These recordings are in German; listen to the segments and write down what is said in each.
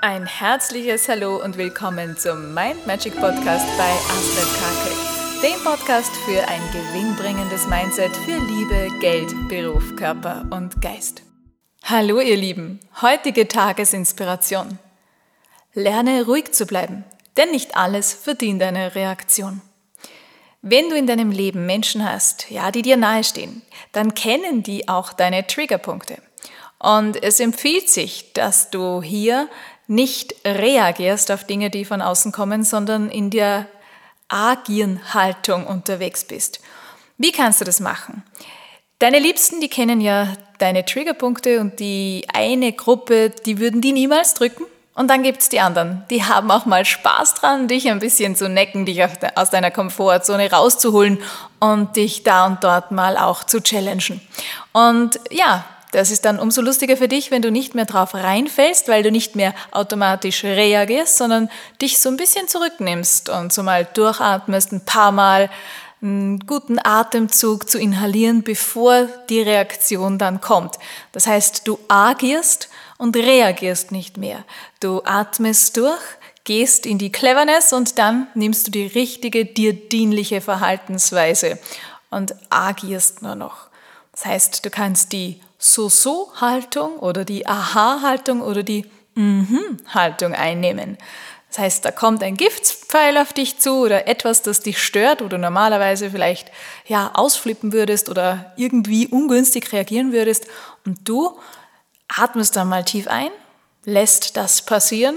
Ein herzliches Hallo und willkommen zum Mind Magic Podcast bei Astrid Kake, dem Podcast für ein gewinnbringendes Mindset für Liebe, Geld, Beruf, Körper und Geist. Hallo ihr Lieben, heutige Tagesinspiration. Lerne ruhig zu bleiben, denn nicht alles verdient eine Reaktion. Wenn du in deinem Leben Menschen hast, ja, die dir nahestehen, dann kennen die auch deine Triggerpunkte. Und es empfiehlt sich, dass du hier nicht reagierst auf Dinge, die von außen kommen, sondern in der Agieren-Haltung unterwegs bist. Wie kannst du das machen? Deine Liebsten, die kennen ja deine Triggerpunkte und die eine Gruppe, die würden die niemals drücken. Und dann gibt es die anderen, die haben auch mal Spaß dran, dich ein bisschen zu necken, dich aus deiner Komfortzone rauszuholen und dich da und dort mal auch zu challengen. Und ja, das ist dann umso lustiger für dich, wenn du nicht mehr drauf reinfällst, weil du nicht mehr automatisch reagierst, sondern dich so ein bisschen zurücknimmst und so mal durchatmest, ein paar Mal einen guten Atemzug zu inhalieren, bevor die Reaktion dann kommt. Das heißt, du agierst und reagierst nicht mehr. Du atmest durch, gehst in die Cleverness und dann nimmst du die richtige, dir dienliche Verhaltensweise und agierst nur noch. Das heißt, du kannst die So-So-Haltung oder die Aha-Haltung oder die Mhm-Haltung einnehmen. Das heißt, da kommt ein Giftpfeil auf dich zu oder etwas, das dich stört, wo du normalerweise vielleicht ja ausflippen würdest oder irgendwie ungünstig reagieren würdest und du atmest dann mal tief ein, lässt das passieren,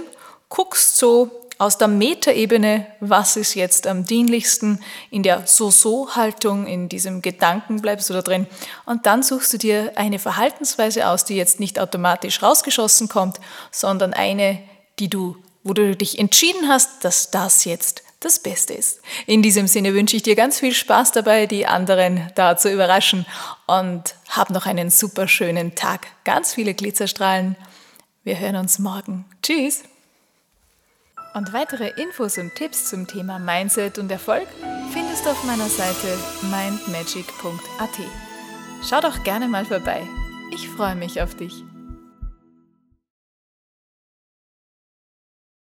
guckst so aus der Metaebene, was ist jetzt am dienlichsten, in der So-So-Haltung, in diesem Gedanken bleibst du da drin. Und dann suchst du dir eine Verhaltensweise aus, die jetzt nicht automatisch rausgeschossen kommt, sondern eine, die du, wo du dich entschieden hast, dass das jetzt das Beste ist. In diesem Sinne wünsche ich dir ganz viel Spaß dabei, die anderen da zu überraschen und hab noch einen super schönen Tag. Ganz viele Glitzerstrahlen. Wir hören uns morgen. Tschüss! Und weitere Infos und Tipps zum Thema Mindset und Erfolg findest du auf meiner Seite mindmagic.at. Schau doch gerne mal vorbei. Ich freue mich auf dich.